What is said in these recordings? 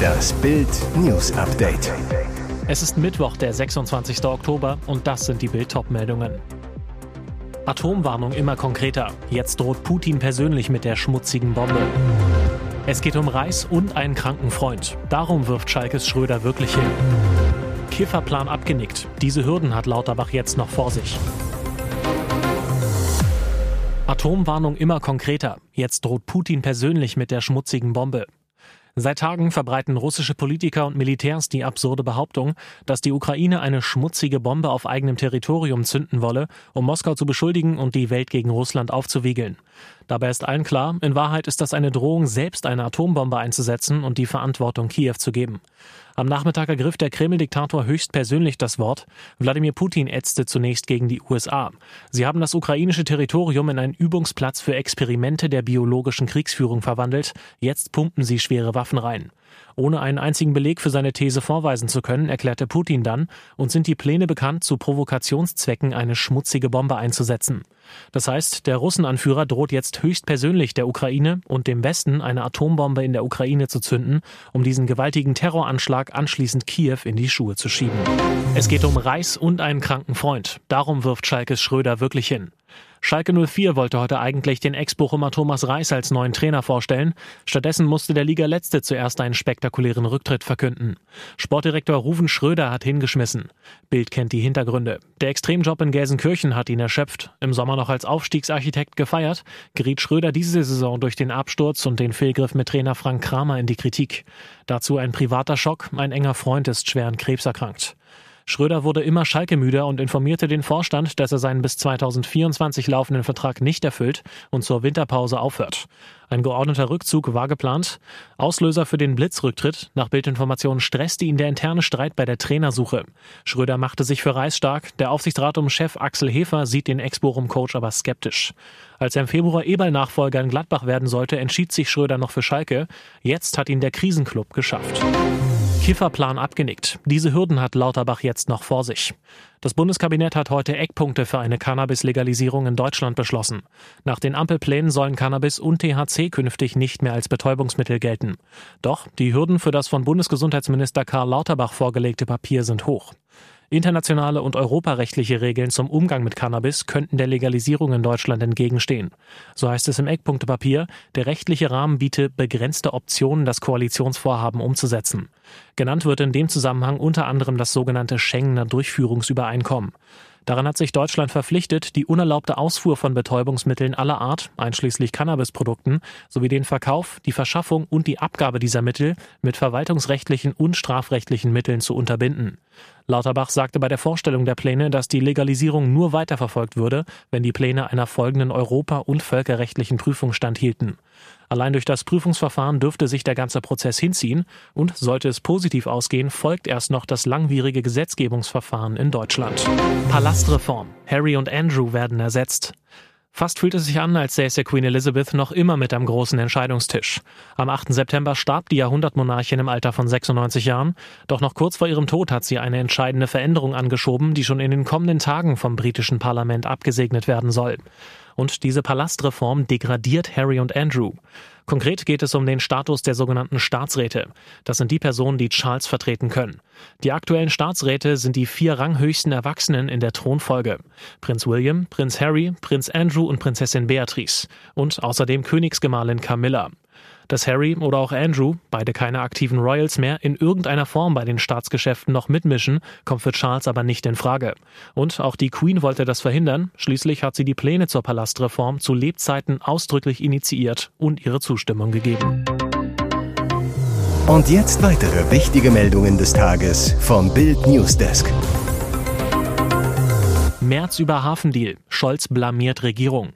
Das Bild News Update. Es ist Mittwoch, der 26. Oktober und das sind die Bild meldungen Atomwarnung immer konkreter. Jetzt droht Putin persönlich mit der schmutzigen Bombe. Es geht um Reis und einen kranken Freund. Darum wirft Schalkes Schröder wirklich hin. Kifferplan abgenickt. Diese Hürden hat Lauterbach jetzt noch vor sich. Atomwarnung immer konkreter. Jetzt droht Putin persönlich mit der schmutzigen Bombe. Seit Tagen verbreiten russische Politiker und Militärs die absurde Behauptung, dass die Ukraine eine schmutzige Bombe auf eigenem Territorium zünden wolle, um Moskau zu beschuldigen und die Welt gegen Russland aufzuwiegeln. Dabei ist allen klar, in Wahrheit ist das eine Drohung, selbst eine Atombombe einzusetzen und die Verantwortung Kiew zu geben. Am Nachmittag ergriff der Kreml-Diktator höchstpersönlich das Wort. Wladimir Putin ätzte zunächst gegen die USA. Sie haben das ukrainische Territorium in einen Übungsplatz für Experimente der biologischen Kriegsführung verwandelt. Jetzt pumpen sie schwere Waffen rein. Ohne einen einzigen Beleg für seine These vorweisen zu können, erklärte Putin dann, und sind die Pläne bekannt, zu Provokationszwecken eine schmutzige Bombe einzusetzen. Das heißt, der Russenanführer droht jetzt höchstpersönlich der Ukraine und dem Westen eine Atombombe in der Ukraine zu zünden, um diesen gewaltigen Terroranschlag anschließend Kiew in die Schuhe zu schieben. Es geht um Reis und einen kranken Freund. Darum wirft Schalkes Schröder wirklich hin. Schalke 04 wollte heute eigentlich den Ex-Bochumer Thomas Reis als neuen Trainer vorstellen. Stattdessen musste der Liga Letzte zuerst einen spektakulären Rücktritt verkünden. Sportdirektor Ruven Schröder hat hingeschmissen. Bild kennt die Hintergründe. Der Extremjob in Gelsenkirchen hat ihn erschöpft. Im Sommer noch als Aufstiegsarchitekt gefeiert, geriet Schröder diese Saison durch den Absturz und den Fehlgriff mit Trainer Frank Kramer in die Kritik. Dazu ein privater Schock. Ein enger Freund ist schwer an Krebs erkrankt. Schröder wurde immer schalkemüder und informierte den Vorstand, dass er seinen bis 2024 laufenden Vertrag nicht erfüllt und zur Winterpause aufhört. Ein geordneter Rückzug war geplant. Auslöser für den Blitzrücktritt nach Bildinformationen stresste ihn der interne Streit bei der Trainersuche. Schröder machte sich für Reis stark. Der Aufsichtsrat um Chef Axel Hefer sieht den Ex-Bochum-Coach aber skeptisch. Als er im Februar Eberl-Nachfolger in Gladbach werden sollte, entschied sich Schröder noch für Schalke. Jetzt hat ihn der Krisenclub geschafft. Kifferplan abgenickt. Diese Hürden hat Lauterbach jetzt noch vor sich. Das Bundeskabinett hat heute Eckpunkte für eine Cannabis-Legalisierung in Deutschland beschlossen. Nach den Ampelplänen sollen Cannabis und THC künftig nicht mehr als Betäubungsmittel gelten. Doch die Hürden für das von Bundesgesundheitsminister Karl Lauterbach vorgelegte Papier sind hoch. Internationale und europarechtliche Regeln zum Umgang mit Cannabis könnten der Legalisierung in Deutschland entgegenstehen. So heißt es im Eckpunktepapier, der rechtliche Rahmen biete begrenzte Optionen, das Koalitionsvorhaben umzusetzen. Genannt wird in dem Zusammenhang unter anderem das sogenannte Schengener Durchführungsübereinkommen. Daran hat sich Deutschland verpflichtet, die unerlaubte Ausfuhr von Betäubungsmitteln aller Art, einschließlich Cannabisprodukten, sowie den Verkauf, die Verschaffung und die Abgabe dieser Mittel mit verwaltungsrechtlichen und strafrechtlichen Mitteln zu unterbinden. Lauterbach sagte bei der Vorstellung der Pläne, dass die Legalisierung nur weiterverfolgt würde, wenn die Pläne einer folgenden europa- und völkerrechtlichen Prüfung standhielten. Allein durch das Prüfungsverfahren dürfte sich der ganze Prozess hinziehen und sollte es positiv ausgehen, folgt erst noch das langwierige Gesetzgebungsverfahren in Deutschland. Palastreform. Harry und Andrew werden ersetzt. Fast fühlt es sich an, als säße Queen Elizabeth noch immer mit am großen Entscheidungstisch. Am 8. September starb die Jahrhundertmonarchin im Alter von 96 Jahren, doch noch kurz vor ihrem Tod hat sie eine entscheidende Veränderung angeschoben, die schon in den kommenden Tagen vom britischen Parlament abgesegnet werden soll. Und diese Palastreform degradiert Harry und Andrew. Konkret geht es um den Status der sogenannten Staatsräte. Das sind die Personen, die Charles vertreten können. Die aktuellen Staatsräte sind die vier ranghöchsten Erwachsenen in der Thronfolge. Prinz William, Prinz Harry, Prinz Andrew und Prinzessin Beatrice. Und außerdem Königsgemahlin Camilla dass Harry oder auch Andrew, beide keine aktiven Royals mehr, in irgendeiner Form bei den Staatsgeschäften noch mitmischen, kommt für Charles aber nicht in Frage. Und auch die Queen wollte das verhindern. Schließlich hat sie die Pläne zur Palastreform zu Lebzeiten ausdrücklich initiiert und ihre Zustimmung gegeben. Und jetzt weitere wichtige Meldungen des Tages vom Bild Newsdesk. März über Hafendeal. Scholz blamiert Regierung.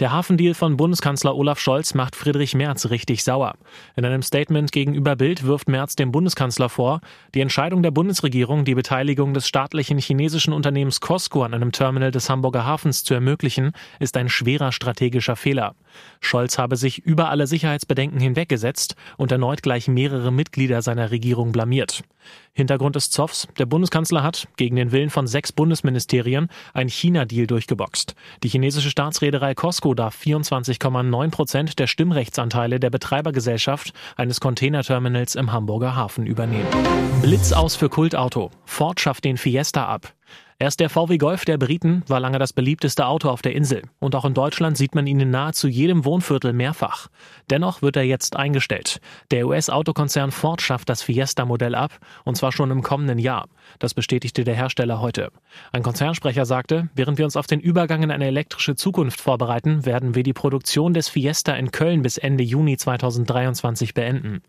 Der Hafendeal von Bundeskanzler Olaf Scholz macht Friedrich Merz richtig sauer. In einem Statement gegenüber Bild wirft Merz dem Bundeskanzler vor, die Entscheidung der Bundesregierung, die Beteiligung des staatlichen chinesischen Unternehmens Costco an einem Terminal des Hamburger Hafens zu ermöglichen, ist ein schwerer strategischer Fehler. Scholz habe sich über alle Sicherheitsbedenken hinweggesetzt und erneut gleich mehrere Mitglieder seiner Regierung blamiert. Hintergrund des Zoffs, der Bundeskanzler hat, gegen den Willen von sechs Bundesministerien, ein China-Deal durchgeboxt. Die chinesische Staatsreederei Costco Casco darf 24,9 Prozent der Stimmrechtsanteile der Betreibergesellschaft eines Containerterminals im Hamburger Hafen übernehmen. Blitz aus für Kultauto. Ford schafft den Fiesta ab. Erst der VW Golf der Briten war lange das beliebteste Auto auf der Insel. Und auch in Deutschland sieht man ihn in nahezu jedem Wohnviertel mehrfach. Dennoch wird er jetzt eingestellt. Der US-Autokonzern Ford schafft das Fiesta-Modell ab, und zwar schon im kommenden Jahr. Das bestätigte der Hersteller heute. Ein Konzernsprecher sagte, während wir uns auf den Übergang in eine elektrische Zukunft vorbereiten, werden wir die Produktion des Fiesta in Köln bis Ende Juni 2023 beenden.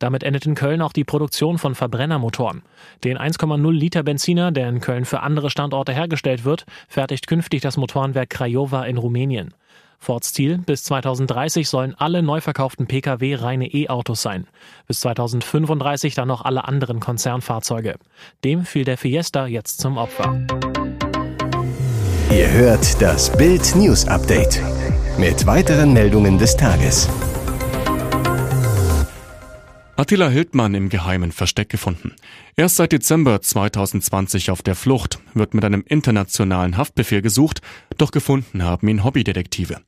Damit endet in Köln auch die Produktion von Verbrennermotoren. Den 1,0 Liter Benziner, der in Köln für andere Standorte hergestellt wird, fertigt künftig das Motorenwerk Craiova in Rumänien. Fords Ziel, bis 2030 sollen alle neu verkauften Pkw reine E-Autos sein. Bis 2035 dann noch alle anderen Konzernfahrzeuge. Dem fiel der Fiesta jetzt zum Opfer. Ihr hört das Bild News Update mit weiteren Meldungen des Tages. Attila Hildmann im geheimen Versteck gefunden. Erst seit Dezember 2020 auf der Flucht, wird mit einem internationalen Haftbefehl gesucht, doch gefunden haben ihn Hobbydetektive.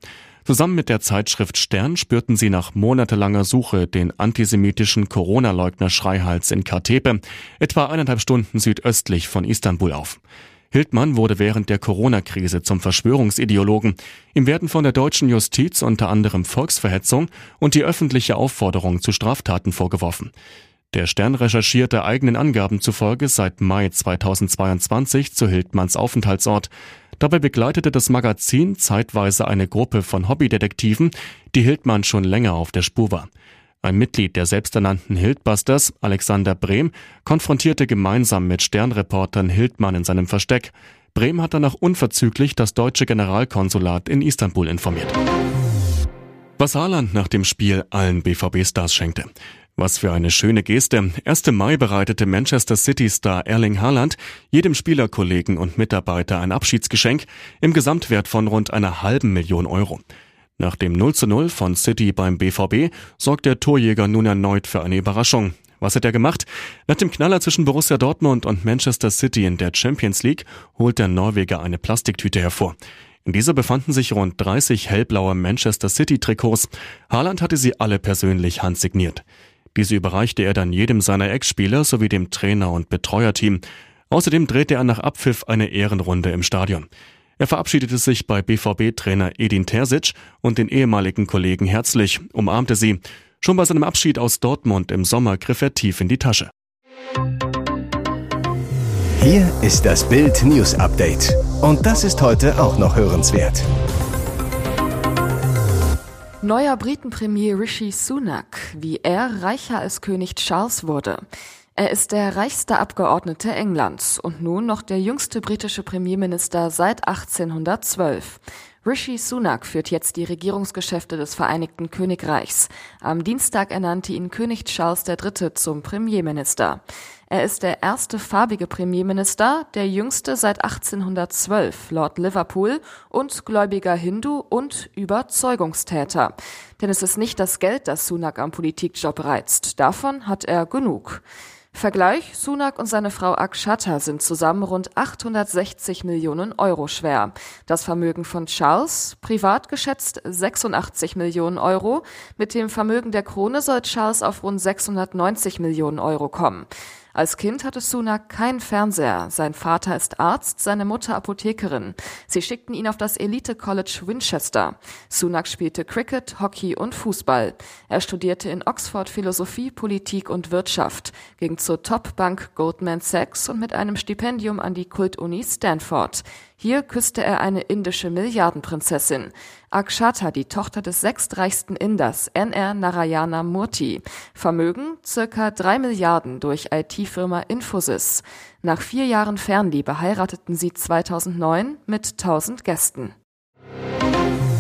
Zusammen mit der Zeitschrift Stern spürten sie nach monatelanger Suche den antisemitischen Corona-Leugner Schreihals in Kartepe, etwa eineinhalb Stunden südöstlich von Istanbul auf. Hildmann wurde während der Corona-Krise zum Verschwörungsideologen. Ihm werden von der deutschen Justiz unter anderem Volksverhetzung und die öffentliche Aufforderung zu Straftaten vorgeworfen. Der Stern recherchierte eigenen Angaben zufolge seit Mai 2022 zu Hildmanns Aufenthaltsort. Dabei begleitete das Magazin zeitweise eine Gruppe von Hobbydetektiven, die Hildmann schon länger auf der Spur war. Ein Mitglied der selbsternannten Hildbusters, Alexander Brehm, konfrontierte gemeinsam mit Sternreportern Hildmann in seinem Versteck. Brehm hat danach unverzüglich das deutsche Generalkonsulat in Istanbul informiert. Was Haaland nach dem Spiel allen BVB-Stars schenkte. Was für eine schöne Geste. 1. Mai bereitete Manchester City-Star Erling Haaland jedem Spielerkollegen und Mitarbeiter ein Abschiedsgeschenk im Gesamtwert von rund einer halben Million Euro. Nach dem 0 zu 0 von City beim BVB sorgt der Torjäger nun erneut für eine Überraschung. Was hat er gemacht? Nach dem Knaller zwischen Borussia Dortmund und Manchester City in der Champions League holt der Norweger eine Plastiktüte hervor. In dieser befanden sich rund 30 hellblaue Manchester City Trikots. Haaland hatte sie alle persönlich handsigniert. Diese überreichte er dann jedem seiner Ex-Spieler sowie dem Trainer und Betreuerteam. Außerdem drehte er nach Abpfiff eine Ehrenrunde im Stadion. Er verabschiedete sich bei BVB-Trainer Edin Terzic und den ehemaligen Kollegen herzlich, umarmte sie. Schon bei seinem Abschied aus Dortmund im Sommer griff er tief in die Tasche. Hier ist das Bild News Update. Und das ist heute auch noch hörenswert. Neuer Britenpremier Rishi Sunak, wie er reicher als König Charles wurde. Er ist der reichste Abgeordnete Englands und nun noch der jüngste britische Premierminister seit 1812. Rishi Sunak führt jetzt die Regierungsgeschäfte des Vereinigten Königreichs. Am Dienstag ernannte ihn König Charles III. zum Premierminister. Er ist der erste farbige Premierminister, der jüngste seit 1812, Lord Liverpool und gläubiger Hindu und Überzeugungstäter. Denn es ist nicht das Geld, das Sunak am Politikjob reizt. Davon hat er genug. Vergleich, Sunak und seine Frau Akshata sind zusammen rund 860 Millionen Euro schwer. Das Vermögen von Charles, privat geschätzt 86 Millionen Euro. Mit dem Vermögen der Krone soll Charles auf rund 690 Millionen Euro kommen. Als Kind hatte Sunak keinen Fernseher. Sein Vater ist Arzt, seine Mutter Apothekerin. Sie schickten ihn auf das Elite College Winchester. Sunak spielte Cricket, Hockey und Fußball. Er studierte in Oxford Philosophie, Politik und Wirtschaft, ging zur Top-Bank Goldman Sachs und mit einem Stipendium an die Kultuni Stanford. Hier küsste er eine indische Milliardenprinzessin. Akshata, die Tochter des sechstreichsten Inders, NR Narayana Murthy. Vermögen circa drei Milliarden durch IT-Firma Infosys. Nach vier Jahren Fernliebe heirateten sie 2009 mit 1000 Gästen.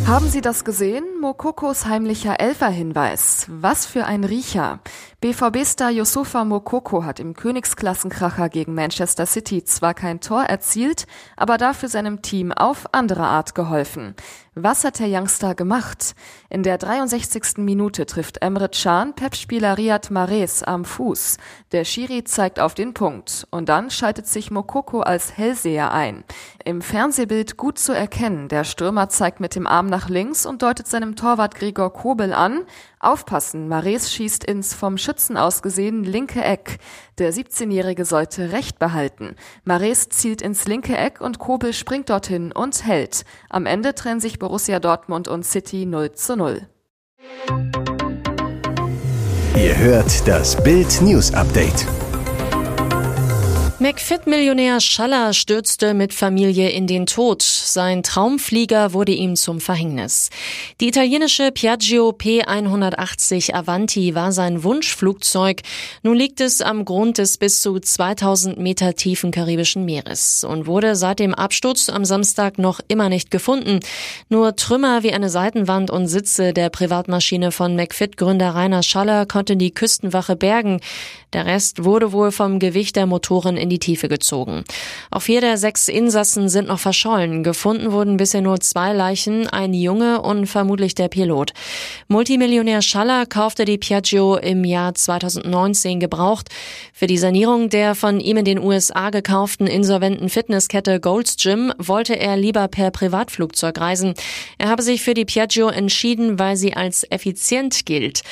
Haben Sie das gesehen? Mokokos heimlicher Elferhinweis. Was für ein Riecher. BVB-Star Yusufa Mokoko hat im Königsklassenkracher gegen Manchester City zwar kein Tor erzielt, aber dafür seinem Team auf andere Art geholfen. Was hat der Youngster gemacht? In der 63. Minute trifft Emre Can Pep-Spieler Riyad Mahrez am Fuß. Der Schiri zeigt auf den Punkt und dann schaltet sich Mokoko als Hellseher ein. Im Fernsehbild gut zu erkennen, der Stürmer zeigt mit dem Arm nach links und deutet seinem Torwart Gregor Kobel an, Aufpassen, Mares schießt ins vom Schützen aus gesehen linke Eck. Der 17-Jährige sollte Recht behalten. Mares zielt ins linke Eck und Kobel springt dorthin und hält. Am Ende trennen sich Borussia Dortmund und City 0 zu 0. Ihr hört das Bild News Update. McFit-Millionär Schaller stürzte mit Familie in den Tod. Sein Traumflieger wurde ihm zum Verhängnis. Die italienische Piaggio P180 Avanti war sein Wunschflugzeug. Nun liegt es am Grund des bis zu 2000 Meter tiefen karibischen Meeres und wurde seit dem Absturz am Samstag noch immer nicht gefunden. Nur Trümmer wie eine Seitenwand und Sitze der Privatmaschine von McFit-Gründer Rainer Schaller konnte die Küstenwache bergen. Der Rest wurde wohl vom Gewicht der Motoren in die Tiefe gezogen. Auch vier der sechs Insassen sind noch verschollen. Gefunden wurden bisher nur zwei Leichen, ein Junge und vermutlich der Pilot. Multimillionär Schaller kaufte die Piaggio im Jahr 2019 gebraucht. Für die Sanierung der von ihm in den USA gekauften insolventen Fitnesskette Gold's Gym wollte er lieber per Privatflugzeug reisen. Er habe sich für die Piaggio entschieden, weil sie als effizient gilt.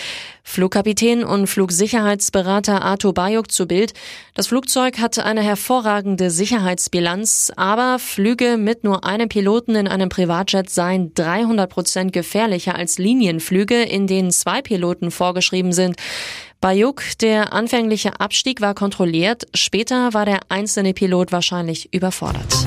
Flugkapitän und Flugsicherheitsberater Arto Bayuk zu Bild. Das Flugzeug hatte eine hervorragende Sicherheitsbilanz, aber Flüge mit nur einem Piloten in einem Privatjet seien 300 Prozent gefährlicher als Linienflüge, in denen zwei Piloten vorgeschrieben sind. Bayuk, der anfängliche Abstieg war kontrolliert, später war der einzelne Pilot wahrscheinlich überfordert.